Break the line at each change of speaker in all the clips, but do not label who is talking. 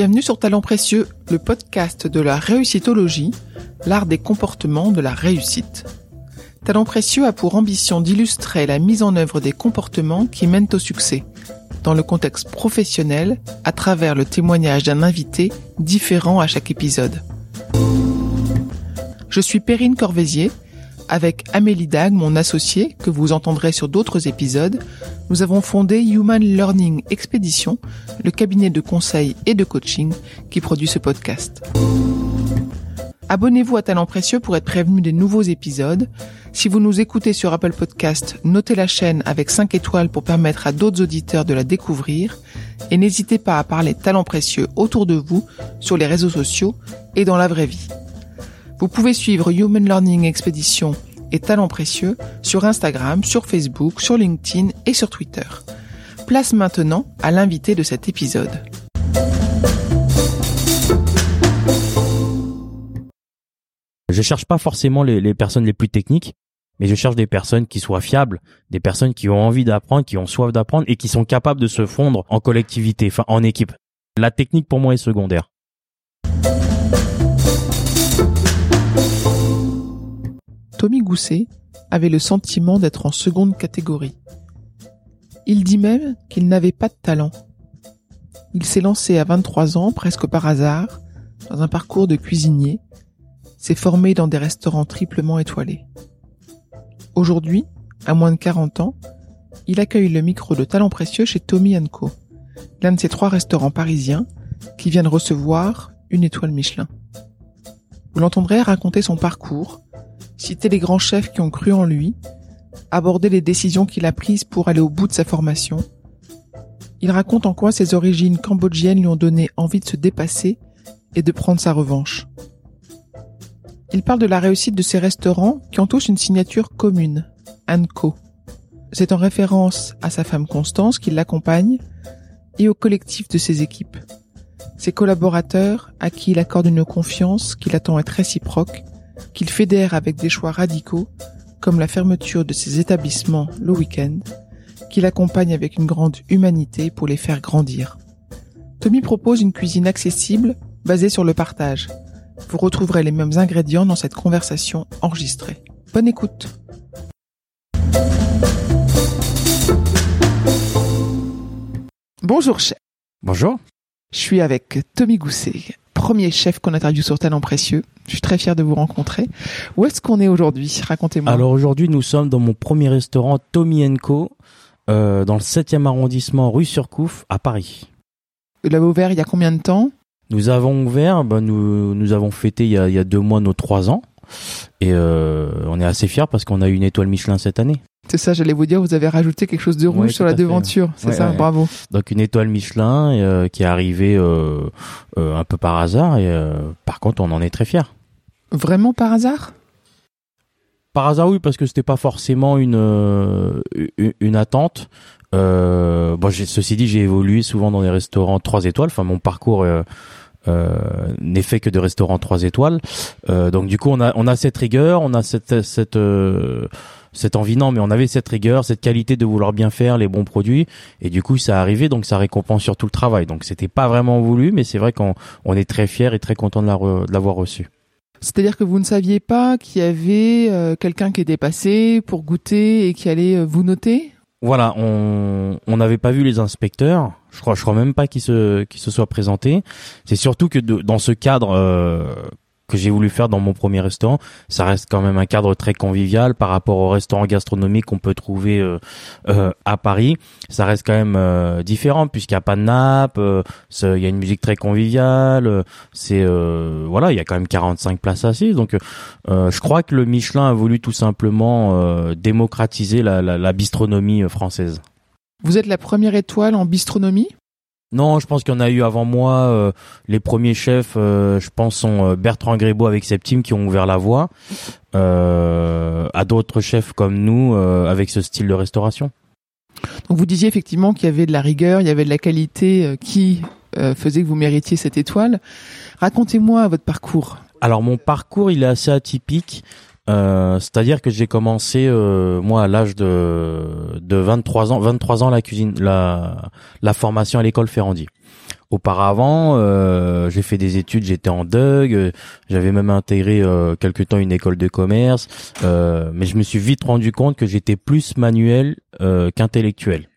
Bienvenue sur Talent Précieux, le podcast de la réussitologie, l'art des comportements de la réussite. Talent Précieux a pour ambition d'illustrer la mise en œuvre des comportements qui mènent au succès, dans le contexte professionnel, à travers le témoignage d'un invité différent à chaque épisode. Je suis Perrine Corvézier, avec Amélie Dag, mon associée, que vous entendrez sur d'autres épisodes, nous avons fondé Human Learning Expedition, le cabinet de conseil et de coaching qui produit ce podcast. Abonnez-vous à Talent Précieux pour être prévenu des nouveaux épisodes. Si vous nous écoutez sur Apple Podcast, notez la chaîne avec 5 étoiles pour permettre à d'autres auditeurs de la découvrir. Et n'hésitez pas à parler Talent Précieux autour de vous, sur les réseaux sociaux et dans la vraie vie. Vous pouvez suivre Human Learning Expedition et Talents Précieux sur Instagram, sur Facebook, sur LinkedIn et sur Twitter. Place maintenant à l'invité de cet épisode.
Je cherche pas forcément les, personnes les plus techniques, mais je cherche des personnes qui soient fiables, des personnes qui ont envie d'apprendre, qui ont soif d'apprendre et qui sont capables de se fondre en collectivité, en équipe. La technique pour moi est secondaire.
Tommy Gousset avait le sentiment d'être en seconde catégorie. Il dit même qu'il n'avait pas de talent. Il s'est lancé à 23 ans, presque par hasard, dans un parcours de cuisinier, s'est formé dans des restaurants triplement étoilés. Aujourd'hui, à moins de 40 ans, il accueille le micro de talent précieux chez Tommy Co, l'un de ces trois restaurants parisiens qui viennent recevoir une étoile Michelin. Vous l'entendrez raconter son parcours, citer les grands chefs qui ont cru en lui, aborder les décisions qu'il a prises pour aller au bout de sa formation. Il raconte en quoi ses origines cambodgiennes lui ont donné envie de se dépasser et de prendre sa revanche. Il parle de la réussite de ses restaurants qui ont tous une signature commune, Anko. C'est en référence à sa femme Constance qui l'accompagne et au collectif de ses équipes. Ses collaborateurs à qui il accorde une confiance qu'il attend être réciproque qu'il fédère avec des choix radicaux, comme la fermeture de ses établissements le week-end, qu'il accompagne avec une grande humanité pour les faire grandir. Tommy propose une cuisine accessible, basée sur le partage. Vous retrouverez les mêmes ingrédients dans cette conversation enregistrée. Bonne écoute Bonjour chef.
Bonjour.
Je suis avec Tommy Gousset, premier chef qu'on interviewe sur Talent Précieux. Je suis très fier de vous rencontrer. Où est-ce qu'on est aujourd'hui? Racontez-moi.
Alors aujourd'hui, nous sommes dans mon premier restaurant Tommy Co, euh, dans le 7e arrondissement rue Surcouf à Paris.
Vous l'avez ouvert il y a combien de temps?
Nous avons ouvert, ben, nous, nous avons fêté il y, a, il y a deux mois nos trois ans. Et euh, on est assez fiers parce qu'on a eu une étoile Michelin cette année.
C'est ça, j'allais vous dire, vous avez rajouté quelque chose de rouge
Ouais,
sur la
fait.
devanture. C'est
Ouais,
ça, bravo.
Donc une étoile Michelin euh, qui est arrivée euh, euh, un peu par hasard. Et par contre, on en est très fiers.
Vraiment par hasard?
Par hasard, oui, parce que c'était pas forcément une une, une attente. Bon, ceci dit, j'ai évolué souvent dans des restaurants trois étoiles. Enfin, mon parcours n'est fait que de restaurants trois étoiles. Euh, donc, du coup, on a on a cette rigueur, on a cette cette euh, cette envie non, mais on avait cette rigueur, cette qualité de vouloir bien faire les bons produits. Et du coup, ça a arrivé, donc ça récompense sur tout le travail. Donc, c'était pas vraiment voulu, mais c'est vrai qu'on on est très fiers et très content de l'avoir reçu.
C'est-à-dire que vous ne saviez pas qu'il y avait euh, quelqu'un qui était passé pour goûter et qui allait euh, vous noter?
Voilà, on n'avait pas vu les inspecteurs. Je crois, je crois même pas qu'ils se qu'ils se soient présentés. C'est surtout que dans ce cadre euh, que j'ai voulu faire dans mon premier restaurant, ça reste quand même un cadre très convivial par rapport au restaurant gastronomique qu'on peut trouver euh, euh, à Paris. Ça reste quand même euh, différent puisqu'il n'y a pas de nappe, euh, il y a une musique très conviviale. euh, C'est euh, voilà, il y a quand même 45 places assises. Donc, je crois que le Michelin a voulu tout simplement démocratiser la, la, la bistronomie française.
Vous êtes la première étoile en bistronomie?
Non, je pense qu'il y en a eu avant moi. euh, les premiers chefs, euh, je pense, sont euh, Bertrand Grébeau avec Septime qui ont ouvert la voie euh, à d'autres chefs comme nous euh, avec ce style de restauration.
Donc vous disiez effectivement qu'il y avait de la rigueur, il y avait de la qualité euh, qui euh, faisait que vous méritiez cette étoile. Racontez-moi votre parcours.
Alors mon parcours, il est assez atypique. Euh, c'est-à-dire que j'ai commencé euh, moi à l'âge de de 23 ans, 23 ans la cuisine, la formation à l'école Ferrandi. Auparavant, euh, j'ai fait des études, j'étais en DUG, j'avais même intégré quelque temps une école de commerce, mais je me suis vite rendu compte que j'étais plus manuel qu'intellectuel.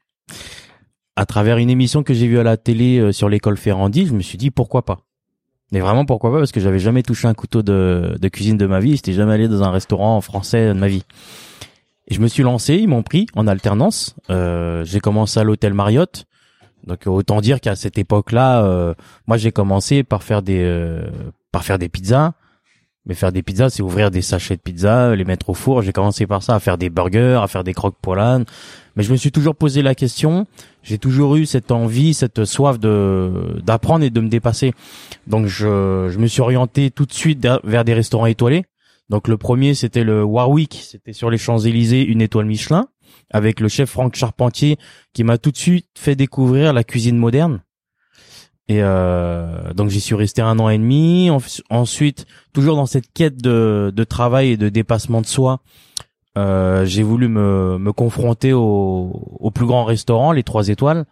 À travers une émission que j'ai vue à la télé sur l'école Ferrandi, je me suis dit pourquoi pas. Mais vraiment pourquoi pas parce que j'avais jamais touché un couteau de, de cuisine de ma vie, j'étais jamais allé dans un restaurant français de ma vie. Et je me suis lancé, ils m'ont pris en alternance. Euh, j'ai commencé à l'hôtel Marriott. Donc autant dire qu'à cette époque-là, euh, moi j'ai commencé par faire des euh, par faire des pizzas. Mais faire des pizzas, c'est ouvrir des sachets de pizza, les mettre au four. J'ai commencé par ça, à faire des burgers, à faire des croque poilades. Mais je me suis toujours posé la question. J'ai toujours eu cette envie, cette soif de d'apprendre et de me dépasser. Donc je je me suis orienté tout de suite vers des restaurants étoilés. Donc le premier c'était le Warwick, c'était sur les Champs-Élysées, une étoile Michelin avec le chef Franck Charpentier qui m'a tout de suite fait découvrir la cuisine moderne. Et euh, donc j'y suis resté un an et demi. ensuite, toujours dans cette quête de, de travail et de dépassement de soi, euh, j'ai voulu me, me confronter au, au plus grand restaurant, les trois étoiles.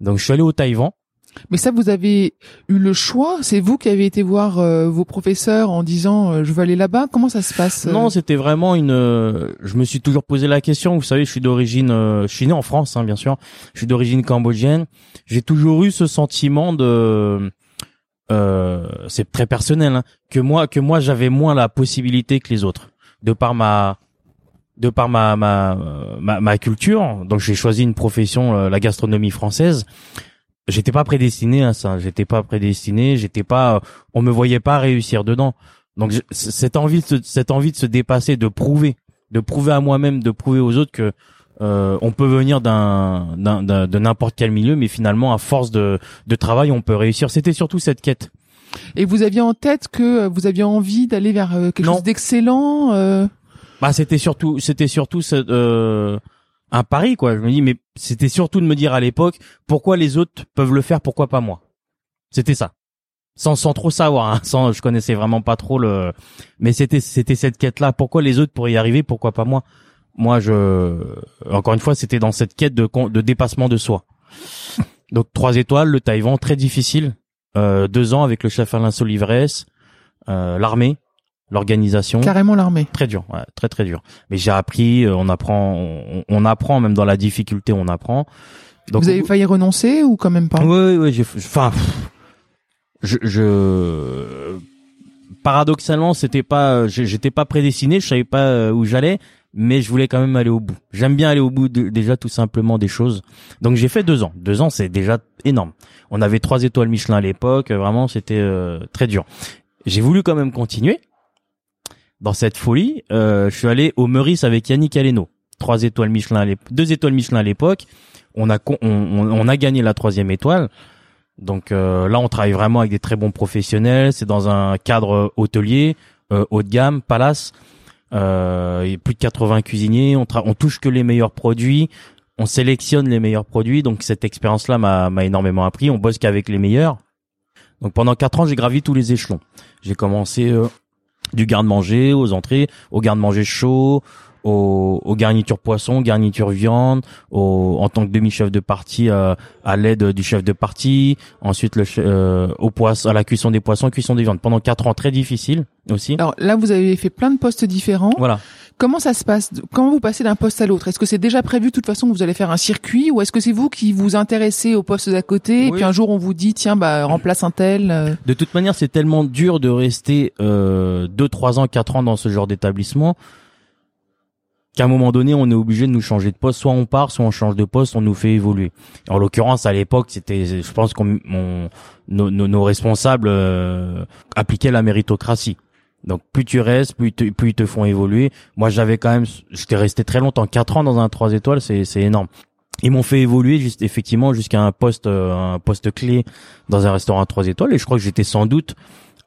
Donc je suis allé au Taïwan.
Mais ça, vous avez eu le choix? C'est vous qui avez été voir euh, vos professeurs en disant euh, je veux aller là-bas? Comment ça se passe
euh? Non, c'était vraiment une. je me suis toujours posé la question. Vous savez, je suis d'origine, je suis né en France, hein, bien sûr. Je suis d'origine cambodgienne. J'ai toujours eu ce sentiment de. c'est très personnel, hein, que moi, que moi, j'avais moins la possibilité que les autres, de par ma de par ma ma ma, ma culture, donc j'ai choisi une profession, la gastronomie française j'étais pas prédestiné à ça. J'étais pas prédestiné. J'étais pas. On me voyait pas réussir dedans. Donc cette envie, de, cette envie de se dépasser, de prouver, de prouver à moi-même, de prouver aux autres que euh, on peut venir d'un, d'un, de n'importe quel milieu, mais finalement à force de, de travail, on peut réussir. C'était surtout cette quête.
Et vous aviez en tête que vous aviez envie d'aller vers euh, quelque chose d'excellent. Euh...
Bah c'était surtout, c'était surtout euh, un pari quoi. Je me dis mais c'était surtout de me dire à l'époque pourquoi les autres peuvent le faire, pourquoi pas moi? C'était ça. Sans sans trop savoir, hein. sans je connaissais vraiment pas trop le mais c'était c'était cette quête là, pourquoi les autres pourraient y arriver, pourquoi pas moi? Moi je encore une fois, c'était dans cette quête de de dépassement de soi. Donc trois étoiles, le Taïwan très difficile. Euh, deux ans avec le chef Alain Solivresse, euh, l'armée, l'organisation.
Carrément l'armée.
Très dur, ouais, très très dur. Mais j'ai appris, euh, on apprend, on, apprend même dans la difficulté, on apprend.
Donc, Vous avez failli renoncer ou quand même pas?
Oui, oui, j'ai, enfin, je, je, paradoxalement, c'était pas, j'étais pas prédestiné, je savais pas euh, où j'allais, mais je voulais quand même aller au bout. J'aime bien aller au bout de, déjà tout simplement des choses. Donc j'ai fait deux ans. Deux ans, c'est déjà énorme. On avait trois étoiles Michelin à l'époque, vraiment c'était euh, très dur. J'ai voulu quand même continuer dans cette folie, euh, je suis allé au Meurice avec Yannick Aleno. Trois étoiles Michelin, deux étoiles Michelin à l'époque. On a on, on, a gagné la troisième étoile. Donc euh, là, on travaille vraiment avec des très bons professionnels. C'est dans un cadre hôtelier, euh, haut de gamme, palace. Euh, il y a plus de 80 cuisiniers. On, on touche que les meilleurs produits. On sélectionne les meilleurs produits. Donc cette expérience-là m'a énormément appris. On bosse qu'avec les meilleurs. Donc pendant quatre ans, j'ai gravi tous les échelons. J'ai commencé euh, du garde-manger aux entrées, au garde-manger chaud, aux, aux, garnitures poisson, garnitures viande, en tant que demi-chef de partie euh, à l'aide du chef de partie, ensuite le euh, au poisson, à la cuisson des poissons, cuisson des viandes. Pendant quatre ans très difficile aussi.
Alors là, vous avez fait plein de postes différents.
Voilà.
Comment ça se passe? Comment vous passez d'un poste à l'autre? Est-ce que c'est déjà prévu de toute façon que vous allez faire un circuit ou est-ce que c'est vous qui vous intéressez au poste d'à côté et puis un jour on vous dit tiens bah remplace un tel euh?
De toute manière, c'est tellement dur de rester euh, deux, trois ans, quatre ans dans ce genre d'établissement qu'à un moment donné, on est obligé de nous changer de poste. Soit on part, soit on change de poste, on nous fait évoluer. En l'occurrence, à l'époque, c'était, je pense qu'on nos, nos, responsables euh, appliquaient la méritocratie. Donc plus tu restes, plus, plus ils te font évoluer. Moi j'avais quand même, j'étais resté très longtemps, quatre ans dans un trois étoiles, c'est c'est énorme. Ils m'ont fait évoluer juste effectivement jusqu'à un poste euh, un poste clé dans un restaurant à trois étoiles et je crois que j'étais sans doute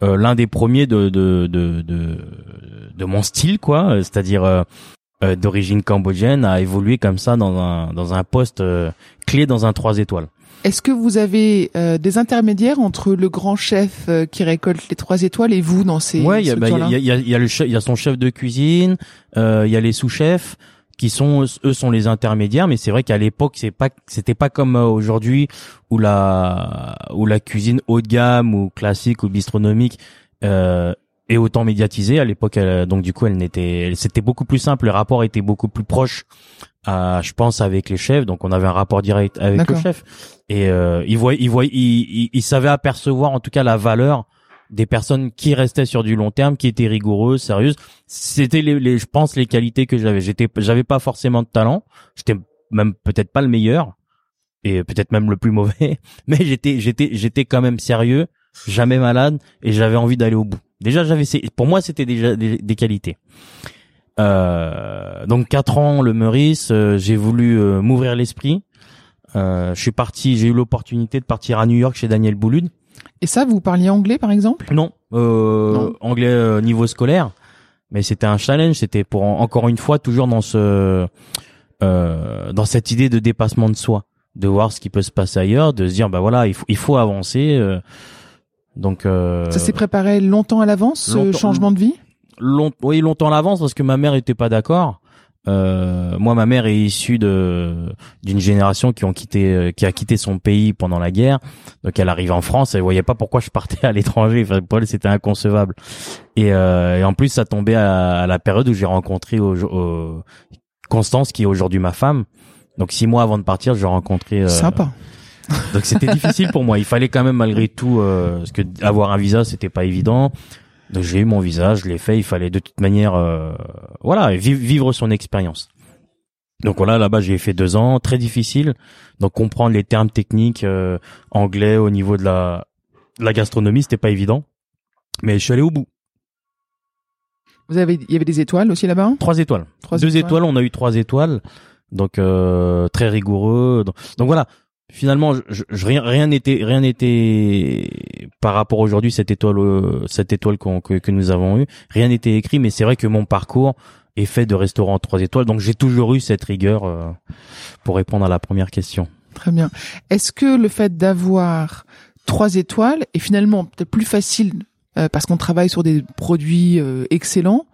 euh, l'un des premiers de de, de de mon style quoi, c'est-à-dire euh, d'origine cambodgienne à évoluer comme ça dans un dans un poste clé dans un trois étoiles.
Est-ce que vous avez euh, des intermédiaires entre le grand chef euh, qui récolte les trois étoiles et vous dans ces
Ouais, il y a, bah, y, a, y, a, y, a le il y a son chef de cuisine, euh, il y a les sous-chefs qui sont eux sont les intermédiaires mais c'est vrai qu'à l'époque c'est pas c'était pas comme aujourd'hui où la où la cuisine haut de gamme ou classique ou bistronomique euh, est autant médiatisée à l'époque donc du coup elle n'était c'était beaucoup plus simple le rapport était beaucoup plus proche à, je pense avec les chefs donc on avait un rapport direct avec le chef et euh, il voit il voit il, il, savait apercevoir en tout cas la valeur des personnes qui restaient sur du long terme, qui étaient rigoureuses, sérieuses. C'était les, les, je pense, les qualités que j'avais. J'étais, j'avais pas forcément de talent. J'étais même peut-être pas le meilleur et peut-être même le plus mauvais, mais j'étais, j'étais, j'étais quand même sérieux, jamais malade et j'avais envie d'aller au bout. Déjà, j'avais, pour moi, c'était déjà des, qualités. Euh, donc quatre ans le Meurice, euh, j'ai voulu euh, m'ouvrir l'esprit. Euh, je suis parti, j'ai eu l'opportunité de partir à New York chez Daniel Boulud
et ça, vous parliez anglais, par exemple?
Non, euh, anglais euh, niveau scolaire. Mais c'était un challenge. C'était pour encore une fois toujours dans ce euh, dans cette idée de dépassement de soi, de voir ce qui peut se passer ailleurs, de se dire bah voilà, il faut il faut avancer. Euh. donc
ça s'est préparé longtemps à l'avance, ce changement de vie?
Long, oui, longtemps à l'avance parce que ma mère était pas d'accord. Euh, moi, ma mère est issue de d'une génération qui ont quitté, euh, qui a quitté son pays pendant la guerre. Donc, elle arrive en France, elle voyait pas pourquoi je partais à l'étranger. Enfin, pour elle, c'était inconcevable. Et, euh, et, en plus, ça tombait à, la période où j'ai rencontré au, Constance, qui est aujourd'hui ma femme. Donc, six mois avant de partir, j'ai rencontré. Euh,
Sympa.
Donc, c'était difficile pour moi. Il fallait quand même malgré tout, parce que avoir un visa, c'était pas évident. Donc j'ai eu mon visage, je l'ai fait. Il fallait de toute manière, euh, voilà, vivre son expérience. Donc voilà, là-bas j'ai fait deux ans, très difficile. Donc comprendre les termes techniques euh, anglais au niveau de la, la gastronomie, c'était pas évident. Mais je suis allé au bout.
Vous avez, il y avait des étoiles aussi là-bas?
Trois étoiles. Deux étoiles. on a eu trois étoiles. Donc euh, très rigoureux. donc voilà, finalement, je, rien n'était rien n'était par rapport aujourd'hui cette étoile euh, cette étoile que, que nous avons eue, rien n'était écrit. Mais c'est vrai que mon parcours est fait de restaurants trois étoiles, donc j'ai toujours eu cette rigueur euh, pour répondre à la première question.
Très bien. Est-ce que le fait d'avoir trois étoiles est finalement peut-être plus facile euh, parce qu'on travaille sur des produits excellents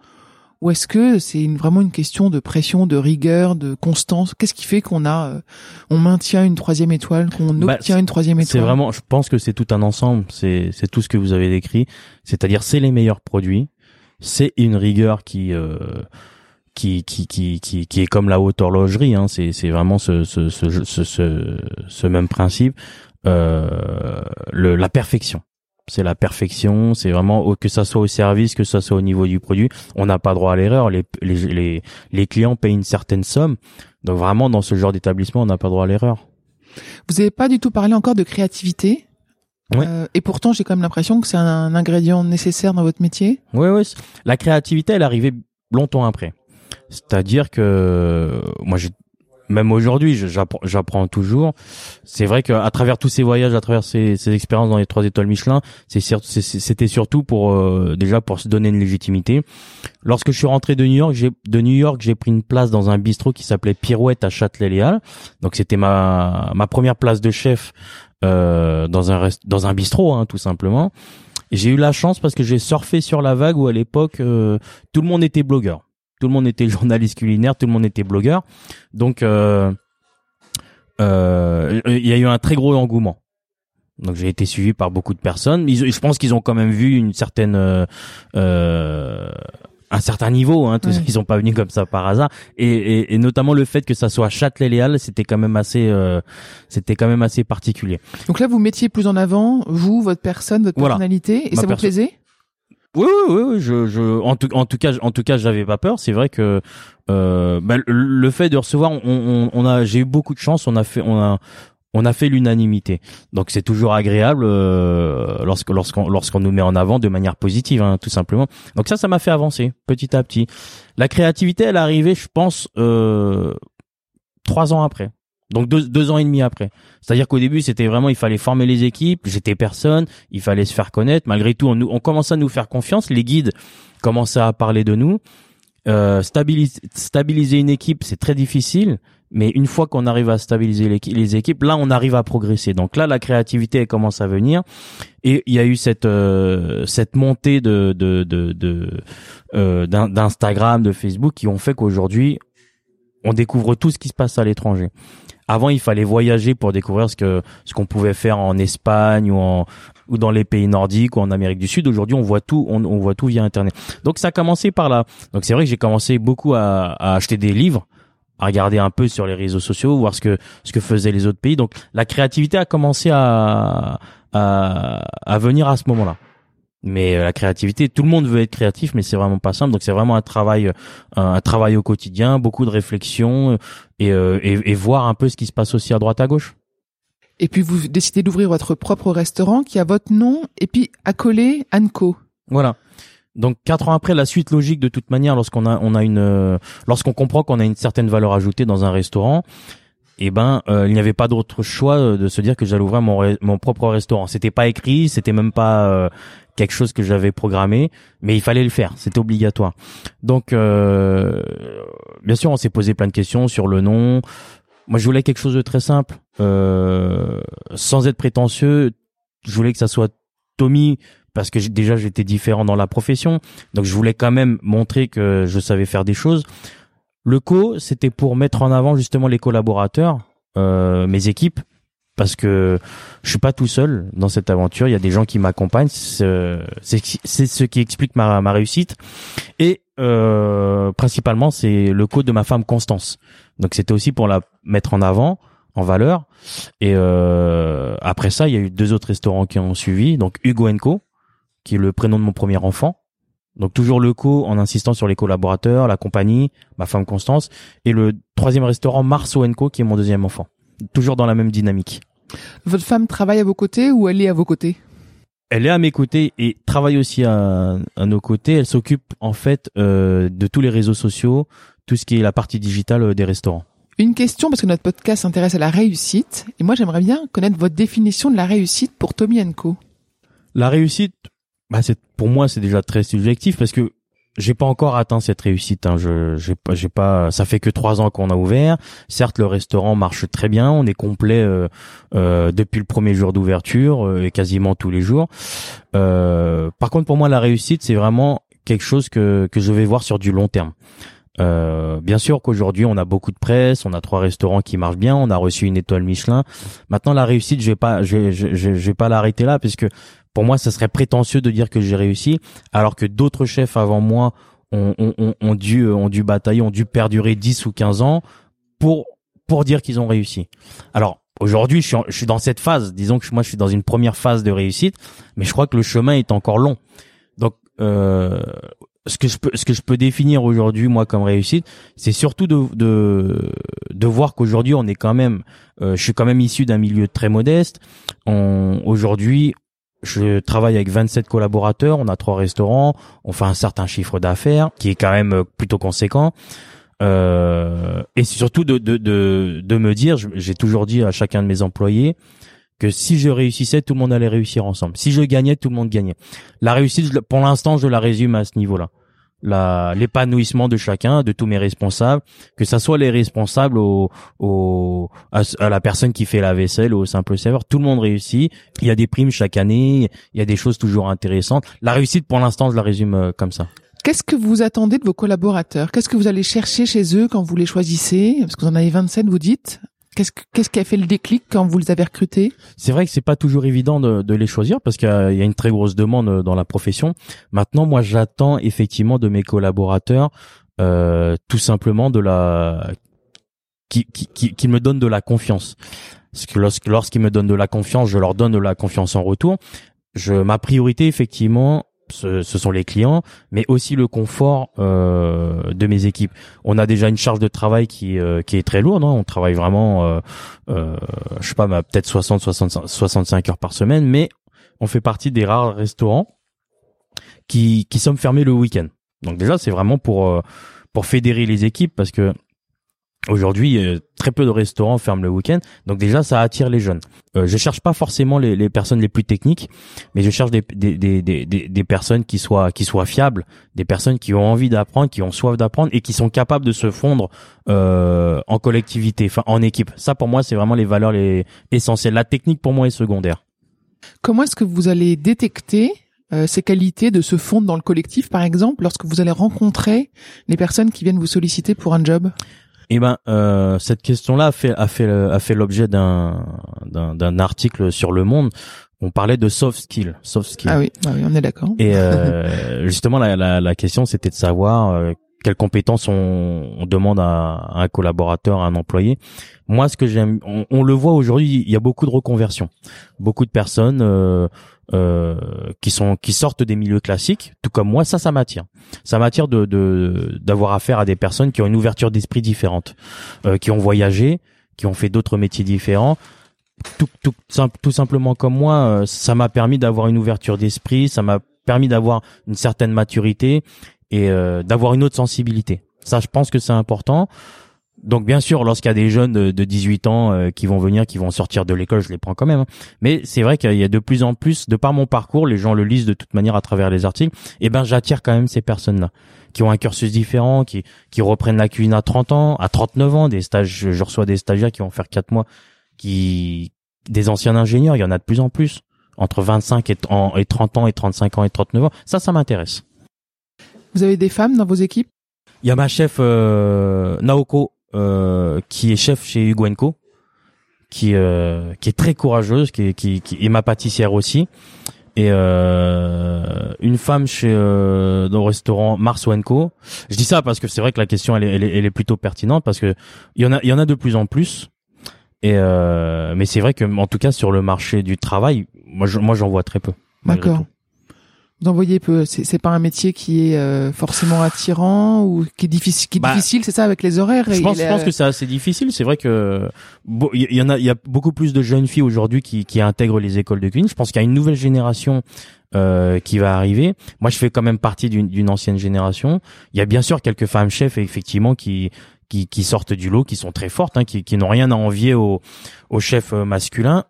ou est-ce que c'est une, vraiment une question de pression, de rigueur, de constance? Qu'est-ce qui fait qu'on a, euh, on maintient une troisième étoile, qu'on bah, obtient une troisième étoile?
C'est vraiment, je pense que c'est tout un ensemble. C'est c'est tout ce que vous avez décrit. C'est-à-dire, c'est les meilleurs produits. C'est une rigueur qui euh, qui, qui, qui, qui, qui est comme la haute horlogerie. Hein. C'est, c'est vraiment ce, ce, ce, ce, ce même principe. Euh, le, la perfection c'est la perfection, c'est vraiment que ça soit au service, que ça soit au niveau du produit, on n'a pas droit à l'erreur. Les, les, les, clients payent une certaine somme, donc vraiment dans ce genre d'établissement, on n'a pas droit à l'erreur.
Vous n'avez pas du tout parlé encore de créativité. Euh, et pourtant, j'ai quand même l'impression que c'est un ingrédient nécessaire dans votre métier.
Oui, oui. La créativité, elle arrivait longtemps après. C'est-à-dire que moi, j'ai même aujourd'hui, j'apprends toujours. C'est vrai qu'à travers tous ces voyages, à travers ces, ces expériences dans les trois étoiles Michelin, c'était surtout pour euh, déjà pour se donner une légitimité. Lorsque je suis rentré de New York, j'ai de New York, j'ai pris une place dans un bistrot qui s'appelait Pirouette à Châtelet-Léal. Donc c'était ma ma première place de chef euh, dans un dans un bistrot, hein, tout simplement. J'ai eu la chance parce que j'ai surfé sur la vague où à l'époque euh, tout le monde était blogueur tout le monde était journaliste culinaire, tout le monde était blogueur. Donc, euh, euh, il y a eu un très gros engouement. Donc j'ai été suivi par beaucoup de personnes. je pense qu'ils ont quand même vu une certaine, euh, un certain niveau. Hein, tous, Ils sont pas venus comme ça par hasard. Et, notamment le fait que ça soit Châtelet-Léal, c'était quand même assez, c'était quand même assez particulier.
Donc là, vous mettiez plus en avant vous, votre personne, votre personnalité, et ça vous plaisait?
Oui, oui, oui, je, je, en tout, en tout cas, en tout cas, j'avais pas peur. C'est vrai que euh, bah, le fait de recevoir, on, on, on a, j'ai eu beaucoup de chance. On a fait, on a, on a fait l'unanimité. Donc c'est toujours agréable euh, lorsque lorsqu'on lorsqu'on nous met en avant de manière positive, hein, tout simplement. Donc ça, ça m'a fait avancer petit à petit. La créativité, elle est arrivée, je pense, euh, trois ans après. Donc deux, deux ans et demi après. C'est-à-dire qu'au début, c'était vraiment, il fallait former les équipes, j'étais personne, il fallait se faire connaître. Malgré tout, on, on commençait à nous faire confiance, les guides commençaient à parler de nous. Euh, stabiliser, stabiliser une équipe, c'est très difficile, mais une fois qu'on arrive à stabiliser les équipes, là, on arrive à progresser. Donc là, la créativité elle commence à venir, et il y a eu cette euh, cette montée de de de, de euh, d'Instagram, de Facebook, qui ont fait qu'aujourd'hui, on découvre tout ce qui se passe à l'étranger. Avant, il fallait voyager pour découvrir ce que ce qu'on pouvait faire en Espagne ou en ou dans les pays nordiques ou en Amérique du Sud. Aujourd'hui, on voit tout, on, voit tout via Internet. Donc ça a commencé par là. Donc c'est vrai que j'ai commencé beaucoup à, à acheter des livres à regarder un peu sur les réseaux sociaux, voir ce que ce que faisaient les autres pays. Donc la créativité a commencé à à, à venir à ce moment-là. Mais euh, la créativité, tout le monde veut être créatif, mais c'est vraiment pas simple. Donc c'est vraiment un travail, un, travail au quotidien, beaucoup de réflexion et, euh, et, et voir un peu ce qui se passe aussi à droite à gauche.
Et puis vous décidez d'ouvrir votre propre restaurant qui a votre nom et puis accolé Anco.
Voilà. Donc quatre ans après, la suite logique de toute manière, lorsqu'on a on a une euh, lorsqu'on comprend qu'on a une certaine valeur ajoutée dans un restaurant, eh ben euh, il n'y avait pas d'autre choix euh, de se dire que j'allais ouvrir mon mon propre restaurant. C'était pas écrit, c'était même pas quelque chose que j'avais programmé, mais il fallait le faire, c'était obligatoire. Donc bien sûr, on s'est posé plein de questions sur le nom. Moi, je voulais quelque chose de très simple, sans être prétentieux. Je voulais que ça soit Tommy parce que déjà j'étais différent dans la profession, donc je voulais quand même montrer que je savais faire des choses. Le co, c'était pour mettre en avant justement les collaborateurs, euh, mes équipes, parce que je suis pas tout seul dans cette aventure. Il y a des gens qui m'accompagnent. C'est ce qui explique ma, réussite. Et euh, principalement, c'est le co de ma femme Constance. Donc c'était aussi pour la mettre en avant, en valeur. Et euh, après ça, il y a eu deux autres restaurants qui ont suivi. Donc Hugo Co, qui est le prénom de mon premier enfant. Donc toujours le co en insistant sur les collaborateurs, la compagnie, ma femme Constance, et le troisième restaurant Marceau Co qui est mon deuxième enfant. Toujours dans la même dynamique.
Votre femme travaille à vos côtés ou elle est à vos côtés?
Elle est à mes côtés et travaille aussi à, nos côtés. Elle s'occupe en fait euh, de tous les réseaux sociaux, tout ce qui est la partie digitale euh, des restaurants.
Une question parce que notre podcast s'intéresse à la réussite et moi j'aimerais bien connaître votre définition de la réussite pour Tommy Co.
La réussite, bah c'est pour moi c'est déjà très subjectif parce que j'ai pas encore atteint cette réussite. Hein. Je j'ai pas j'ai pas. Ça fait que trois ans qu'on a ouvert. Certes, le restaurant marche très bien. On est complet euh, euh, depuis le premier jour d'ouverture euh, et quasiment tous les jours. Euh, par contre, pour moi, la réussite, c'est vraiment quelque chose que que je vais voir sur du long terme. Euh, bien sûr qu'aujourd'hui on a beaucoup de presse, on a trois restaurants qui marchent bien, on a reçu une étoile Michelin. Maintenant la réussite, je vais pas, je, je, je, vais pas l'arrêter là puisque pour moi, ça serait prétentieux de dire que j'ai réussi, alors que d'autres chefs avant moi ont, ont, ont, dû, ont dû batailler, ont dû perdurer 10 ou 15 ans pour, pour dire qu'ils ont réussi. Alors, aujourd'hui, je suis, je suis dans cette phase. Disons que moi, je suis dans une première phase de réussite, mais je crois que le chemin est encore long. Donc, euh, ce que je peux, ce que je peux définir aujourd'hui, moi, comme réussite, c'est surtout de, de, de voir qu'aujourd'hui, on est quand même, euh, je suis quand même issu d'un milieu très modeste. On, aujourd'hui, je travaille avec 27 collaborateurs, on a trois restaurants, on fait un certain chiffre d'affaires qui est quand même euh, plutôt conséquent. Euh, et surtout de, de, de, de me dire, j'ai toujours dit à chacun de mes employés que si je réussissais, tout le monde allait réussir ensemble. Si je gagnais, tout le monde gagnait. La réussite, pour l'instant, je la résume à ce niveau-là l'épanouissement de chacun, de tous mes responsables, que ça soit les responsables au, au à, la personne qui fait la vaisselle, au simple serveur, tout le monde réussit. Il y a des primes chaque année, il y a des choses toujours intéressantes. La réussite, pour l'instant, je la résume euh, comme ça.
Qu'est-ce que vous attendez de vos collaborateurs? Qu'est-ce que vous allez chercher chez eux quand vous les choisissez? Parce que vous en avez 27, vous dites. Qu'est-ce, qu'est-ce qui a fait le déclic quand vous les avez recrutés?
C'est vrai que c'est pas toujours évident de, de les choisir parce qu'il y a, une très grosse demande euh, dans la profession. Maintenant, moi, j'attends effectivement de mes collaborateurs euh, tout simplement de la qui, qui, qui, me donnent de la confiance. Parce que lorsqu'ils me donnent de la confiance, je leur donne de la confiance en retour. Je ma priorité effectivement ce, sont les clients, mais aussi le confort euh, de mes équipes. On a déjà une charge de travail qui, euh, qui est très lourde. Hein. On travaille vraiment, euh, euh, je sais pas, peut-être 60, 65, 65 heures par semaine, mais on fait partie des rares restaurants qui, qui sommes fermés le week-end. Donc déjà, c'est vraiment pour pour fédérer les équipes parce que Aujourd'hui, très peu de restaurants ferment le week-end, donc déjà ça attire les jeunes. Euh, je cherche pas forcément les, les, personnes les plus techniques, mais je cherche des, des, des, des, des personnes qui soient qui soient fiables, des personnes qui ont envie d'apprendre, qui ont soif d'apprendre et qui sont capables de se fondre euh, en collectivité, enfin en équipe. Ça pour moi c'est vraiment les valeurs les essentielles. La technique pour moi est secondaire.
Comment est-ce que vous allez détecter euh, ces qualités de se fondre dans le collectif, par exemple, lorsque vous allez rencontrer les personnes qui viennent vous solliciter pour un job?
Eh ben, euh, cette question-là a fait a fait a fait l'objet d'un d'un d'un article sur Le Monde. On parlait de soft skills, soft skills.
Ah oui, ah oui on est d'accord.
Et euh, justement, la, la, la question, c'était de savoir euh, quelles compétences on, on demande à, un collaborateur, à un employé. Moi, ce que j'aime, on, on, le voit aujourd'hui, il y a beaucoup de reconversions, beaucoup de personnes euh, qui sont qui sortent des milieux classiques, tout comme moi. Ça, ça m'attire. Ça m'attire de d'avoir affaire à des personnes qui ont une ouverture d'esprit différente, euh, qui ont voyagé, qui ont fait d'autres métiers différents. Tout, tout, tout simplement comme moi, euh, ça m'a permis d'avoir une ouverture d'esprit, ça m'a permis d'avoir une certaine maturité et euh, d'avoir une autre sensibilité. Ça, je pense que c'est important. Donc bien sûr, lorsqu'il y a des jeunes de, 18 ans euh, qui vont venir, qui vont sortir de l'école, je les prends quand même. Hein. Mais c'est vrai qu'il y a de plus en plus, de par mon parcours, les gens le lisent de toute manière à travers les articles. Et ben j'attire quand même ces personnes-là qui ont un cursus différent, qui qui reprennent la cuisine à 30 ans, à 39 ans, des stages. Je reçois des stagiaires qui vont faire 4 mois, qui des anciens ingénieurs, il y en a de plus en plus entre 25 et, et 30 ans et 35 ans et 39 ans. Ça, ça m'intéresse.
Vous avez des femmes dans vos équipes?
Il y a ma chef euh, Naoko qui est chef chez Hugo qui euh, qui est très courageuse, qui, qui, qui est ma pâtissière aussi, et euh, une femme chez euh, dans le restaurant Mars Co. Je dis ça parce que c'est vrai que la question elle est, elle est, elle est plutôt pertinente parce que il y en a il y en a de plus en plus. Et euh, mais c'est vrai que en tout cas sur le marché du travail, moi je, moi j'en vois très peu.
D'accord. Vous en voyez peu. C'est pas un métier qui est euh, forcément attirant ou qui est difficile. Qui est bah, difficile, c'est ça avec les horaires.
Je pense, je pense que c'est assez difficile. C'est vrai que il y, en a, il y a beaucoup plus de jeunes filles aujourd'hui qui, qui intègrent les écoles de cuisine. Je pense qu'il y a une nouvelle génération euh, qui va arriver. Moi, je fais quand même partie d'une ancienne génération. Il y a bien sûr quelques femmes chefs effectivement qui qui, qui sortent du lot, qui sont très fortes, hein, qui, qui n'ont rien à envier aux, aux chefs euh, masculins.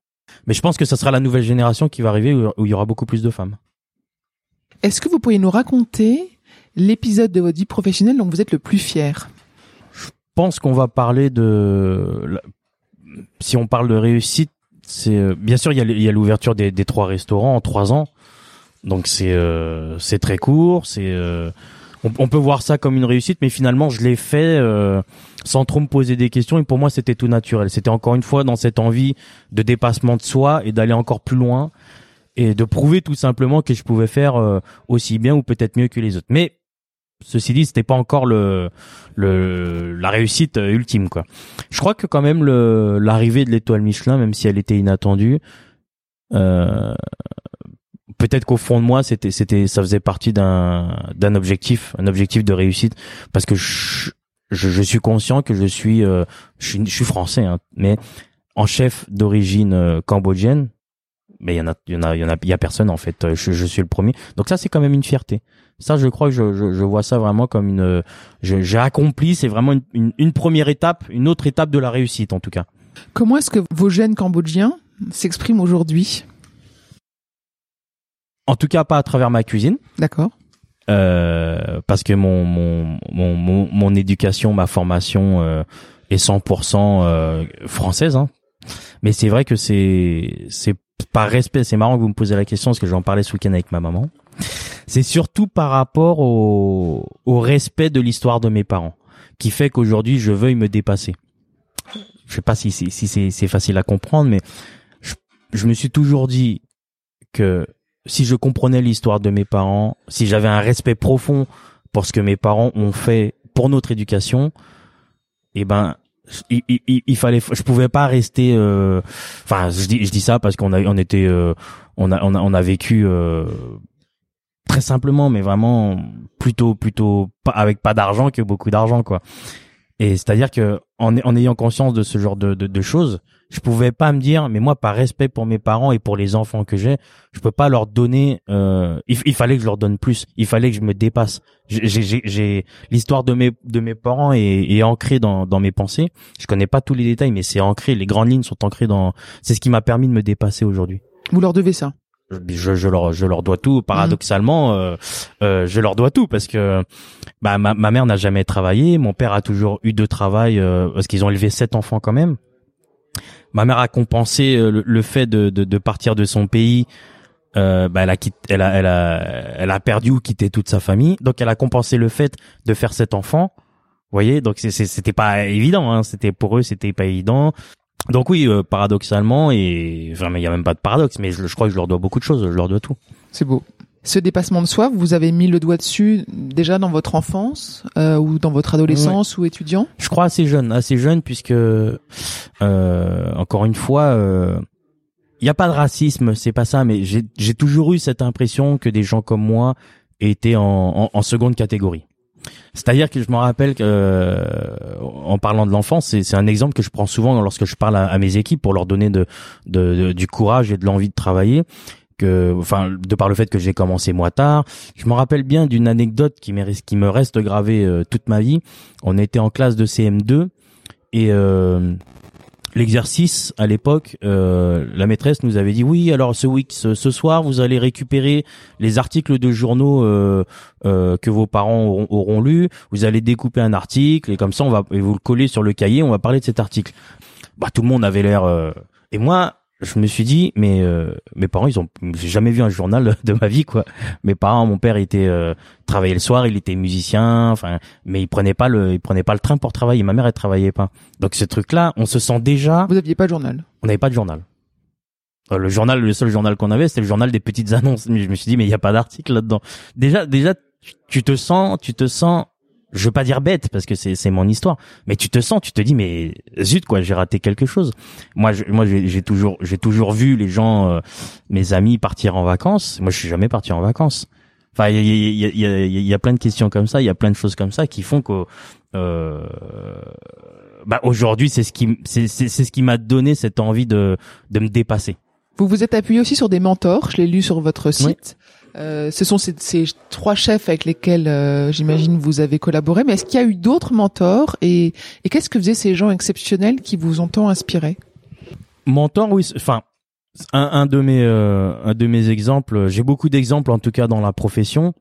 Mais je pense que ça sera la nouvelle génération qui va arriver où il y aura beaucoup plus de femmes.
Est-ce que vous pourriez nous raconter l'épisode de votre vie professionnelle dont vous êtes le plus fier?
Je pense qu'on va parler de si on parle de réussite, c'est euh, bien sûr il y a l'ouverture des, trois restaurants en trois ans, donc c'est euh, c'est très court, c'est euh, on, peut voir ça comme une réussite, mais finalement je l'ai fait sans trop me poser des questions et pour moi c'était tout naturel. C'était encore une fois dans cette envie de dépassement de soi et d'aller encore plus loin et de prouver tout simplement que je pouvais faire euh, aussi bien ou peut-être mieux que les autres. Mais ceci dit, c'était pas encore le, le la réussite euh, ultime quoi. Je crois que quand même le l'arrivée de l'étoile Michelin, même si elle était inattendue, euh, peut-être qu'au fond de moi, c'était c'était ça faisait partie d'un d'un objectif, un objectif de réussite, parce que je je, suis conscient que je suis je suis, je suis français, hein, mais en chef d'origine cambodgienne, mais il y en a, il y en a, il y en a, il y a personne en fait. Euh, je, je suis le premier. Donc ça, c'est quand même une fierté. Ça, je crois que je, je, je vois ça vraiment comme une, j'ai accompli. C'est vraiment une, une, une, première étape, une autre étape de la réussite en tout cas.
Comment est-ce que vos gènes cambodgiens s'expriment aujourd'hui?
En tout cas, pas à travers ma cuisine.
D'accord.
Euh, parce que mon mon, mon mon, mon éducation, ma formation euh, est 100% euh, française. Hein. Mais c'est vrai que c'est c'est par respect, c'est marrant que vous me posez la question parce que j'en parlais ce week-end avec ma maman. C'est surtout par rapport au, au respect de l'histoire de mes parents qui fait qu'aujourd'hui je veuille me dépasser. Je sais pas si, si, si c'est facile à comprendre, mais je, je me suis toujours dit que si je comprenais l'histoire de mes parents, si j'avais un respect profond pour ce que mes parents ont fait pour notre éducation, eh ben il, il, il, fallait je pouvais pas rester euh, enfin je dis je dis ça parce qu'on a on était euh, on a on a on a vécu euh, très simplement mais vraiment plutôt plutôt pas avec pas d'argent que beaucoup d'argent quoi. Et c'est à dire que en, en ayant conscience de ce genre de, de, de choses je pouvais pas me dire, mais moi, par respect pour mes parents et pour les enfants que j'ai, je peux pas leur donner. Euh, il, fallait que je leur donne plus. Il fallait que je me dépasse. J'ai l'histoire de mes de mes parents est, est ancrée dans dans mes pensées. Je connais pas tous les détails, mais c'est ancré. Les grandes lignes sont ancrées dans. C'est ce qui m'a permis de me dépasser aujourd'hui.
Vous leur devez ça
je, je, leur je leur dois tout paradoxalement euh, euh, je leur dois tout parce que bah ma, ma mère n'a jamais travaillé mon père a toujours eu de travail euh, parce qu'ils ont élevé sept enfants quand même ma mère a compensé euh, le, fait de, de, de, partir de son pays. Euh, bah, elle a quitté, elle a, elle a, elle a perdu ou quitté toute sa famille. Donc elle a compensé le fait de faire cet enfant voyez, donc c'était pas évident. Hein. C'était pour eux, c'était pas évident. Donc oui, euh, paradoxalement, et enfin, il y a même pas de paradoxe, mais je, je, crois que je leur dois beaucoup de choses, je leur dois tout.
C'est beau. Ce dépassement de soi, vous avez mis le doigt dessus déjà dans votre enfance euh, ou dans votre adolescence ou étudiant?
Je crois assez jeune, assez jeune, puisque euh, encore une fois, il n'y a pas de racisme, c'est pas ça, mais j'ai toujours eu cette impression que des gens comme moi étaient en, en, en seconde catégorie. C'est-à-dire que je me rappelle que, euh, en parlant de l'enfance, c'est un exemple que je prends souvent lorsque je parle à, mes équipes pour leur donner de, de, du courage et de l'envie de travailler. Que, enfin, de par le fait que j'ai commencé moi tard, je me rappelle bien d'une anecdote qui, qui me reste gravée euh, toute ma vie. On était en classe de CM2 et euh, l'exercice à l'époque, euh, la maîtresse nous avait dit oui, alors ce week ce, soir vous allez récupérer les articles de journaux euh, euh, que vos parents auront, auront lus, vous allez découper un article et comme ça on va et vous le coller sur le cahier, on va parler de cet article. Bah tout le monde avait l'air et moi je me suis dit mais euh, mes parents ils ont j'ai jamais vu un journal de ma vie quoi. Mes parents mon père était euh, travaillait le soir il était musicien enfin mais il prenait pas le il prenait pas le train pour travailler. Ma mère elle travaillait pas. Donc ce truc là on se sent déjà
vous aviez pas de journal.
On n'avait pas de journal. Euh, le journal le seul journal qu'on avait c'était le journal des petites annonces. Mais je me suis dit mais il y a pas d'article là dedans déjà déjà tu te sens tu te sens je veux pas dire bête parce que c'est c'est mon histoire mais tu te sens tu te dis mais zut quoi j'ai raté quelque chose. Moi je, moi j'ai toujours j'ai toujours vu les gens euh, mes amis partir en vacances. Moi je suis jamais parti en vacances. Enfin il y a, y, a, y, y a plein de questions comme ça il y a plein de choses comme ça qui font que euh, bah aujourd'hui c'est ce qui c'est c'est ce qui m'a donné cette envie de de me dépasser.
Vous vous êtes appuyé aussi sur des mentors je l'ai lu sur votre site euh, ce sont ces, trois chefs avec lesquels euh, j'imagine vous avez collaboré, mais est-ce qu'il y a eu d'autres mentors et, et qu'est-ce que faisaient ces gens exceptionnels qui vous ont tant inspiré?
Mentor, oui. Enfin, un, un, de mes euh, un de mes exemples. J'ai beaucoup d'exemples en tout cas dans la profession.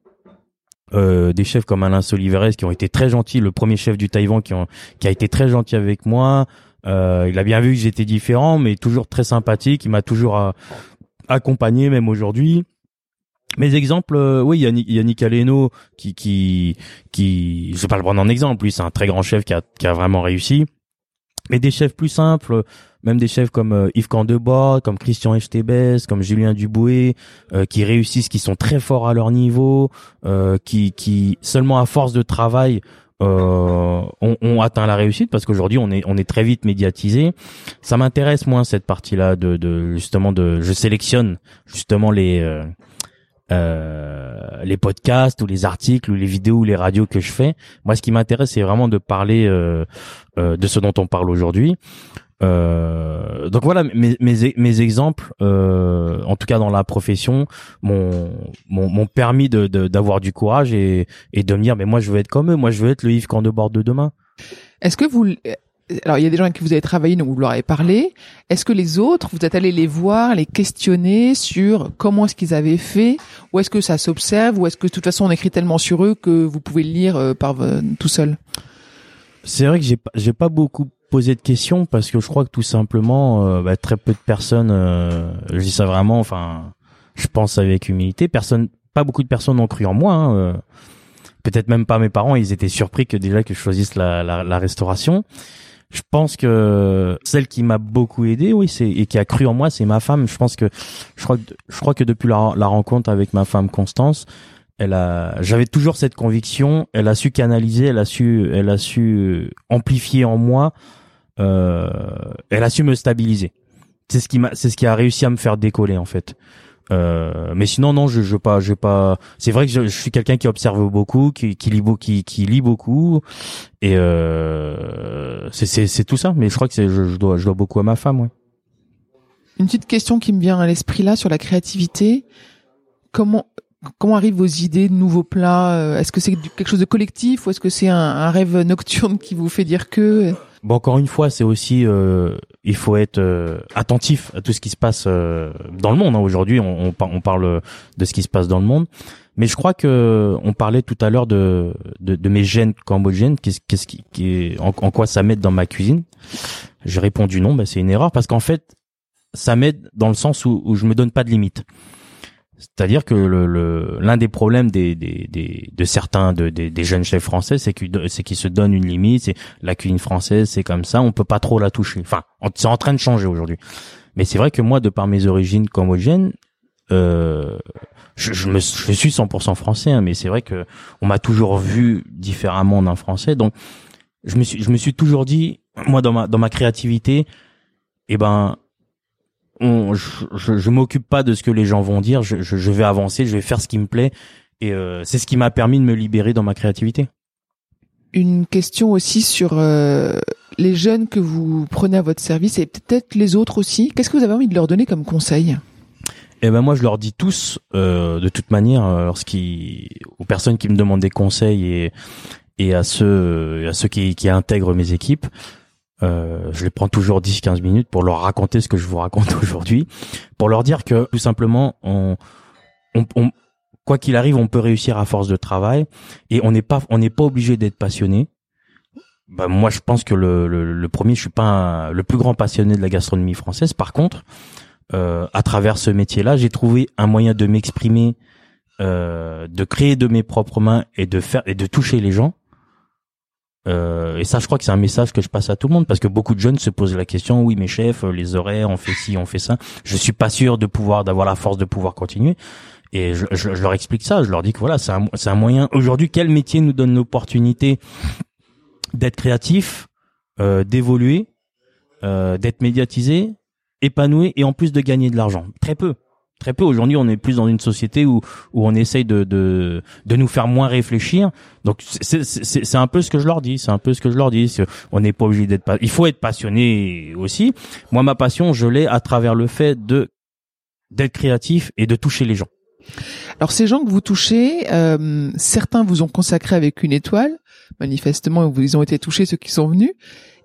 Euh, des chefs comme Alain Soliveres qui ont été très gentils, le premier chef du Taïwan qui, ont, qui a été très gentil avec moi. Euh, il a bien vu que j'étais différent, mais toujours très sympathique. Il m'a toujours accompagné, même aujourd'hui. Mes exemples, euh, oui, il y a, Yannick Aleno qui, qui, qui, je vais pas le prendre en exemple, lui c'est un très grand chef qui a, qui a vraiment réussi. Mais des chefs plus simples, même des chefs comme euh, Yves Candebord, comme Christian Echtebès, comme Julien Duboué, euh, qui réussissent, qui sont très forts à leur niveau, qui, qui seulement à force de travail euh, ont, ont, atteint la réussite parce qu'aujourd'hui on est on est très vite médiatisé. Ça m'intéresse moins cette partie-là de, de justement de je sélectionne justement les euh, les podcasts ou les articles ou les vidéos ou les radios que je fais. Moi, ce qui m'intéresse, c'est vraiment de parler euh, euh, de ce dont on parle aujourd'hui. Euh, donc voilà mes, mes, mes exemples, euh, en tout cas dans la profession, m'ont m'ont permis de d'avoir du courage et, et de me dire mais moi je veux être comme eux, moi je veux être le Yves Candebord de demain.
Est-ce que vous alors il y a des gens avec qui vous avez travaillé, donc vous leur avez parlé. Est-ce que les autres, vous êtes allé les voir, les questionner sur comment est-ce qu'ils avaient fait, ou est-ce que ça s'observe, ou est-ce que de toute façon on écrit tellement sur eux que vous pouvez le lire euh, par tout seul?
C'est vrai que j'ai pas, j'ai pas beaucoup posé de questions parce que je crois que tout simplement, euh, bah, très peu de personnes, euh, je dis ça vraiment, enfin, je pense avec humilité, personne, pas beaucoup de personnes ont cru en moi. Hein, peut-être même pas mes parents, ils étaient surpris que déjà que je choisisse la, la, la restauration je pense que celle qui m'a beaucoup aidé, oui, c'est et qui a cru en moi, c'est ma femme. Je pense que je crois que je crois que depuis la, la rencontre avec ma femme Constance, elle a, j'avais toujours cette conviction. Elle a su canaliser, elle a su, elle a su amplifier en moi. Euh, elle a su me stabiliser. C'est ce qui m'a, c'est ce qui a réussi à me faire décoller en fait. Euh, mais sinon non, je je pas, je pas. C'est vrai que je, je suis quelqu'un qui observe beaucoup, qui, qui lit beaucoup, qui, qui lit beaucoup, et euh, c'est c'est c'est tout ça. Mais je crois que c'est je, je, dois je dois beaucoup à ma femme, ouais.
Une petite question qui me vient à l'esprit là sur la créativité. Comment comment arrivent vos idées de nouveaux plats? Euh, Est-ce que c'est quelque chose de collectif ou est-ce que c'est un, un, rêve nocturne qui vous fait dire que?
Bon, encore une fois, c'est aussi euh, il faut être euh, attentif à tout ce qui se passe euh, dans le monde. Hein. Aujourd'hui, on, on, parle de ce qui se passe dans le monde, mais je crois que on parlait tout à l'heure de, de, de mes gènes cambodgiennes. Qu'est-ce, qu'est-ce qui, qui en, en, quoi ça m'aide dans ma cuisine? J'ai répondu non, bah, c'est une erreur parce qu'en fait, ça m'aide dans le sens où, où je me donne pas de limite. C'est-à-dire que le, l'un des problèmes des, des, des de certains de, des, des jeunes chefs français, c'est qu'ils c'est qu'ils se donnent une limite. C'est la cuisine française, c'est comme ça, on peut pas trop la toucher. Enfin, c'est en train de changer aujourd'hui. Mais c'est vrai que moi, de par mes origines cambodgiennes, euh, je, je, me, je suis 100% français, hein, mais c'est vrai que on m'a toujours vu différemment d'un français. Donc, je me suis, je me suis toujours dit, moi, dans ma, dans ma créativité, eh ben, on, je, je, m'occupe pas de ce que les gens vont dire. Je, je, vais avancer, je vais faire ce qui me plaît, et euh, c'est ce qui m'a permis de me libérer dans ma créativité.
Une question aussi sur euh, les jeunes que vous prenez à votre service et peut-être les autres aussi. Qu'est-ce que vous avez envie de leur donner comme conseil?
Eh ben moi je leur dis tous euh, de toute manière lorsqu'ils aux personnes qui me demandent des conseils et et à ceux à ceux qui, qui intègrent mes équipes euh, je les prends toujours 10-15 minutes pour leur raconter ce que je vous raconte aujourd'hui, pour leur dire que tout simplement, on, on, on quoi qu'il arrive, on peut réussir à force de travail et on n'est pas, on n'est pas obligé d'être passionné. Bah, moi, je pense que le, le, le premier, je suis pas le plus grand passionné de la gastronomie française. Par contre, euh, à travers ce métier-là, j'ai trouvé un moyen de m'exprimer, euh, de créer de mes propres mains et de faire et de toucher les gens euh, et ça, je crois que c'est un message que je passe à tout le monde parce que beaucoup de jeunes se posent la question oui, mes chefs, euh, les horaires, on fait ci, on fait ça. Je suis pas sûr de pouvoir, d'avoir la force de pouvoir continuer. Et je, je, leur explique ça. Je leur dis que voilà, c'est un, c'est un moyen. Aujourd'hui, quel métier nous donne l'opportunité d'être créatif, euh, d'évoluer, euh, d'être médiatisé, épanoui et en plus de gagner de l'argent? Très peu très peu. Aujourd'hui, on est plus dans une société où où on essaye de de de nous faire moins réfléchir. Donc c'est un peu ce que je leur dis. C'est un peu ce que je leur dis. On n'est pas obligé d'être pas. Il faut être passionné aussi. Moi, ma passion, je l'ai à travers le fait de d'être créatif et de toucher les gens.
Alors ces gens que vous touchez, euh, certains vous ont consacré avec une étoile. Manifestement, ils ont été touchés ceux qui sont venus.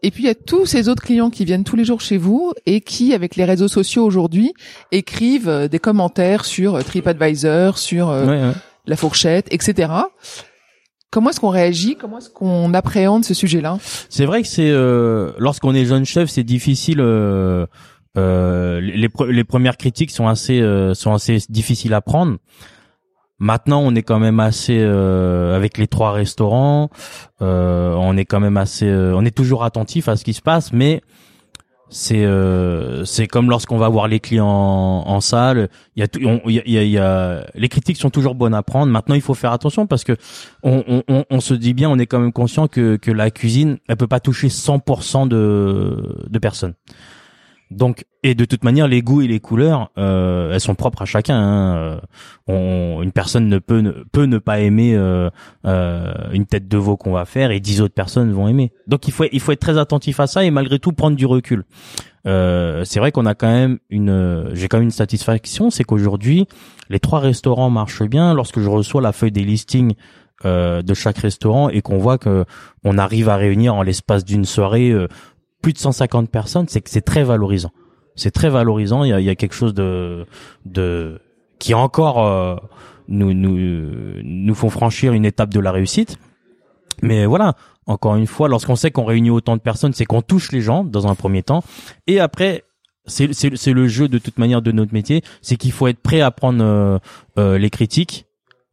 Et puis il y a tous ces autres clients qui viennent tous les jours chez vous et qui, avec les réseaux sociaux aujourd'hui, écrivent euh, des commentaires sur euh, TripAdvisor, sur euh, la fourchette, etc. Comment est-ce qu'on réagit? Comment est-ce qu'on appréhende ce sujet-là?
C'est vrai que c'est lorsqu'on est jeune chef, c'est difficile. les, les premières critiques sont assez sont assez difficiles à prendre. Maintenant, on est quand même assez euh, avec les trois restaurants. Euh, on est quand même assez, euh, on est toujours attentif à ce qui se passe, mais c'est c'est comme lorsqu'on va voir les clients en, salle. Il y a, il y, a, y a, les critiques sont toujours bonnes à prendre. Maintenant, il faut faire attention parce que on, on, on, se dit bien, on est quand même conscient que que la cuisine, elle peut pas toucher 100% de de personnes. Donc, et de toute manière, les goûts et les couleurs, euh, elles sont propres à chacun. Hein. Euh, on, une personne ne peut ne, peut ne pas aimer euh, euh, une tête de veau qu'on va faire et dix autres personnes vont aimer. Donc, il faut il faut être très attentif à ça et malgré tout prendre du recul. Euh, c'est vrai qu'on a quand même une, j'ai quand même une satisfaction, c'est qu'aujourd'hui les trois restaurants marchent bien. Lorsque je reçois la feuille des listings de chaque restaurant et qu'on voit que on arrive à réunir en l'espace d'une soirée plus de 150 personnes, c'est que c'est très valorisant. C'est très valorisant. Il y a, y a quelque chose de, de qui encore euh, nous, nous, nous font franchir une étape de la réussite. Mais voilà, encore une fois, lorsqu'on sait qu'on réunit autant de personnes, c'est qu'on touche les gens dans un premier temps, et après c'est c'est le jeu de toute manière de notre métier, c'est qu'il faut être prêt à prendre euh, euh, les critiques.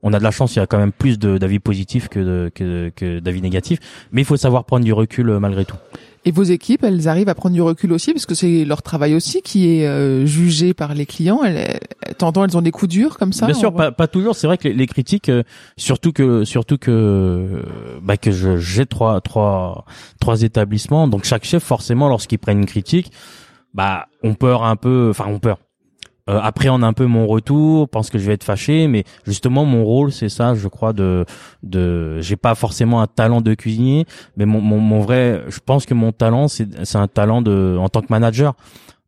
On a de la chance, il y a quand même plus d'avis positifs que que, que d'avis négatifs, mais il faut savoir prendre du recul malgré tout.
Et vos équipes, elles arrivent à prendre du recul aussi, parce que c'est leur travail aussi qui est euh, jugé par les clients. Elles, elles ont des coups durs comme ça.
Bien sûr, pas, pas, toujours. C'est vrai que les, critiques, euh, surtout que surtout que bah, que j'ai trois trois trois établissements, donc chaque chef forcément, lorsqu'il prennent une critique, bah on peur un peu, enfin on peur euh, appréhende un peu mon retour, pense que je vais être fâché, mais justement mon rôle c'est ça, je crois de de j'ai pas forcément un talent de cuisinier, mais mon mon, mon vrai, je pense que mon talent c'est c'est un talent de en tant que manager.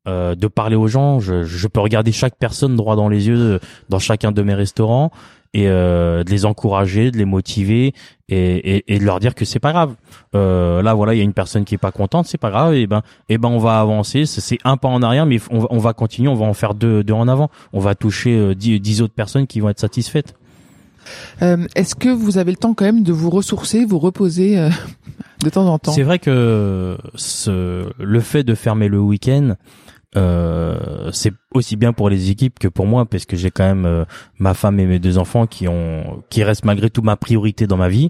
Euh, de parler aux gens, je, je peux regarder chaque personne droit dans les yeux euh, dans chacun de mes restaurants et euh, de les encourager, de les motiver et, et, et de leur dire que c'est pas grave. Euh, là voilà, il y a une personne qui est pas contente, c'est pas grave. Et ben, et ben on va avancer. C'est un pas en arrière, mais on, on, va continuer. On va en faire deux, deux en avant. On va toucher euh, dix, dix autres personnes qui vont être satisfaites.
Euh, Est-ce que vous avez le temps quand même de vous ressourcer, vous reposer euh, de temps en temps?
C'est vrai que ce, le fait de fermer le week-end, euh, c'est aussi bien pour les équipes que pour moi parce que j'ai quand même euh, ma femme et mes deux enfants qui ont qui restent malgré tout ma priorité dans ma vie.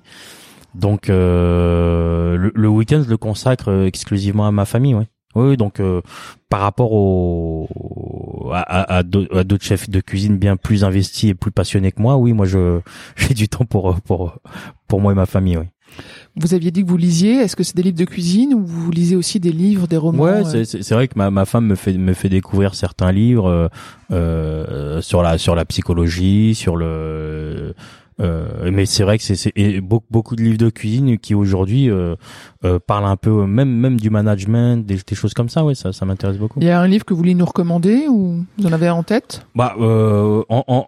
Donc euh, le, le week-end je le consacre exclusivement à ma famille, ouais. Oui, donc par rapport au à, à, à d'autres chefs de cuisine bien plus investis et plus passionnés que moi, oui, moi je j'ai du temps pour pour pour moi et ma famille, oui.
Vous aviez dit que vous lisiez. Est-ce que c'est des livres de cuisine ou vous lisez aussi des livres, des romans
Ouais, euh c'est vrai que ma, ma femme me fait me fait découvrir certains livres euh, euh, sur la sur la psychologie, sur le euh, mais c'est vrai que c'est beaucoup, beaucoup de livres de cuisine qui aujourd'hui euh, euh, parlent un peu même même du management, des, des choses comme ça. Ouais, ça ça m'intéresse beaucoup.
Il y a un livre que vous voulez nous recommander ou vous en avez en tête?
Bah euh, en, en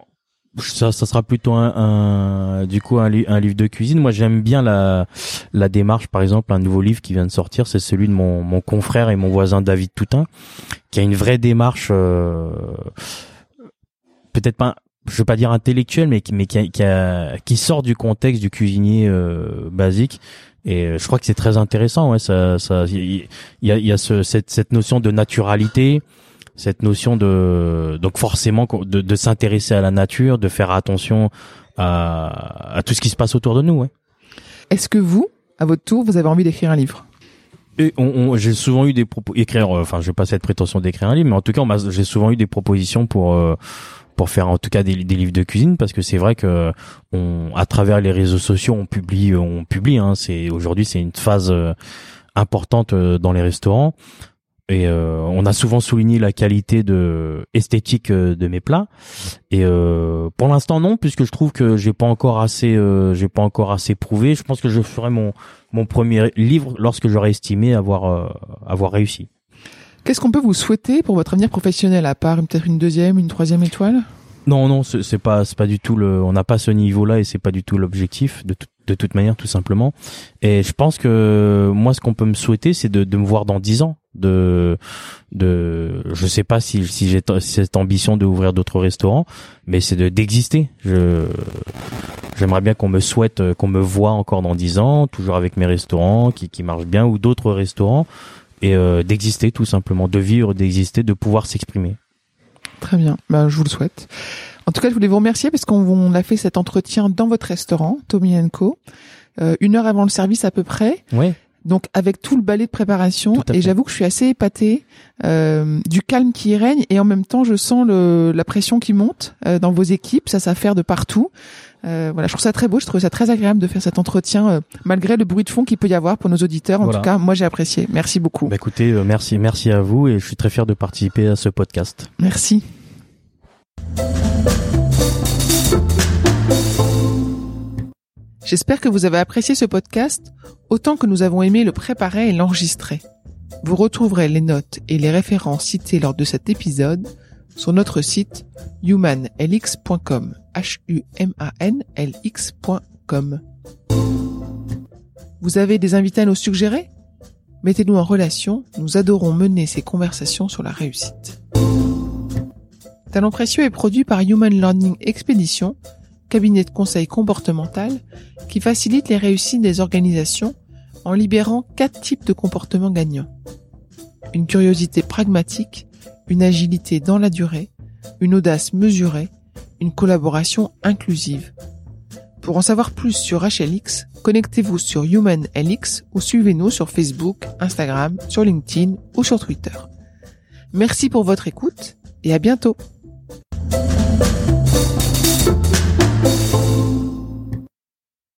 ça, ça sera plutôt un, un du coup un, un, livre de cuisine. Moi, j'aime bien la la démarche. Par exemple, un nouveau livre qui vient de sortir, c'est celui de mon mon confrère et mon voisin David Toutin, qui a une vraie démarche. Euh, peut-être pas, je veux pas dire intellectuelle, mais qui mais qui, qui, a, qui sort du contexte du cuisinier euh, basique. Et euh, je crois que c'est très intéressant. Ouais, ça, ça, il y a, il y a ce, cette, cette notion de naturalité cette notion de donc forcément de, de s'intéresser à la nature, de faire attention à, à, tout ce qui se passe autour de nous. Ouais.
Est-ce que vous, à votre tour, vous avez envie d'écrire un livre?
Et on, on, j'ai souvent eu des propos écrire euh, enfin je n'ai pas cette prétention d'écrire un livre mais en tout cas j'ai souvent eu des propositions pour euh, pour faire en tout cas des, des, livres de cuisine parce que c'est vrai que on à travers les réseaux sociaux on publie on publie hein, c'est aujourd'hui c'est une phase euh, importante dans les restaurants et euh, on a souvent souligné la qualité de esthétique euh, de mes plats. Et euh, pour l'instant non, puisque je trouve que j'ai pas encore assez, euh, j'ai pas encore assez prouvé. Je pense que je ferai mon mon premier livre lorsque j'aurai estimé avoir euh, avoir réussi.
Qu'est-ce qu'on peut vous souhaiter pour votre avenir professionnel, à part peut-être une deuxième, une troisième étoile?
Non, non, c'est pas, c'est pas du tout le. On n'a pas ce niveau-là et c'est pas du tout l'objectif de, de toute manière, tout simplement. Et je pense que moi, ce qu'on peut me souhaiter, c'est de, de me voir dans dix ans de de je sais pas si si j'ai cette ambition d'ouvrir d'autres restaurants mais c'est de d'exister. Je j'aimerais bien qu'on me souhaite qu'on me voit encore dans dix ans toujours avec mes restaurants qui qui marchent bien ou d'autres restaurants et euh, d'exister tout simplement de vivre d'exister de pouvoir s'exprimer.
Très bien. Bah je vous le souhaite. En tout cas je voulais vous remercier parce qu'on a fait cet entretien dans votre restaurant Tommy Co. Euh, une heure avant le service à peu près.
Oui
donc avec tout le balai de préparation et j'avoue que je suis assez épatée euh, du calme qui y règne et en même temps je sens le, la pression qui monte euh, dans vos équipes, ça s'affaire de partout. Euh, voilà, je trouve ça très beau, je trouve ça très agréable de faire cet entretien euh, malgré le bruit de fond qu'il peut y avoir pour nos auditeurs. En tout cas, moi j'ai apprécié. Merci beaucoup.
Bah, écoutez, euh, merci, merci à vous et je suis très fier de participer à ce podcast.
Merci. J'espère que vous avez apprécié ce podcast autant que nous avons aimé le préparer et l'enregistrer. Vous retrouverez les notes et les références citées lors de cet épisode sur notre site humanlx.com. H U M A N L X.com. Vous avez des invités à nous suggérer? Mettez-nous en relation, nous adorons mener ces conversations sur la réussite. Talent précieux est produit par Human Learning Expedition cabinet de conseil comportemental qui facilite les réussites des organisations en libérant quatre types de comportements gagnants. Une curiosité pragmatique, une agilité dans la durée, une audace mesurée, une collaboration inclusive. Pour en savoir plus sur HLX, connectez-vous sur HumanLX ou suivez-nous sur Facebook, Instagram, sur LinkedIn ou sur Twitter. Merci pour votre écoute et à bientôt.